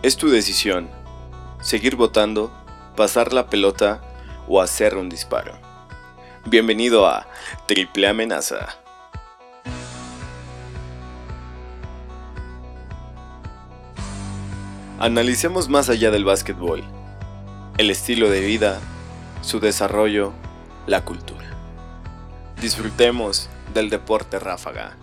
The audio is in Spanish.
Es tu decisión. Seguir votando, pasar la pelota o hacer un disparo. Bienvenido a Triple Amenaza. Analicemos más allá del básquetbol, el estilo de vida, su desarrollo, la cultura. Disfrutemos del deporte ráfaga.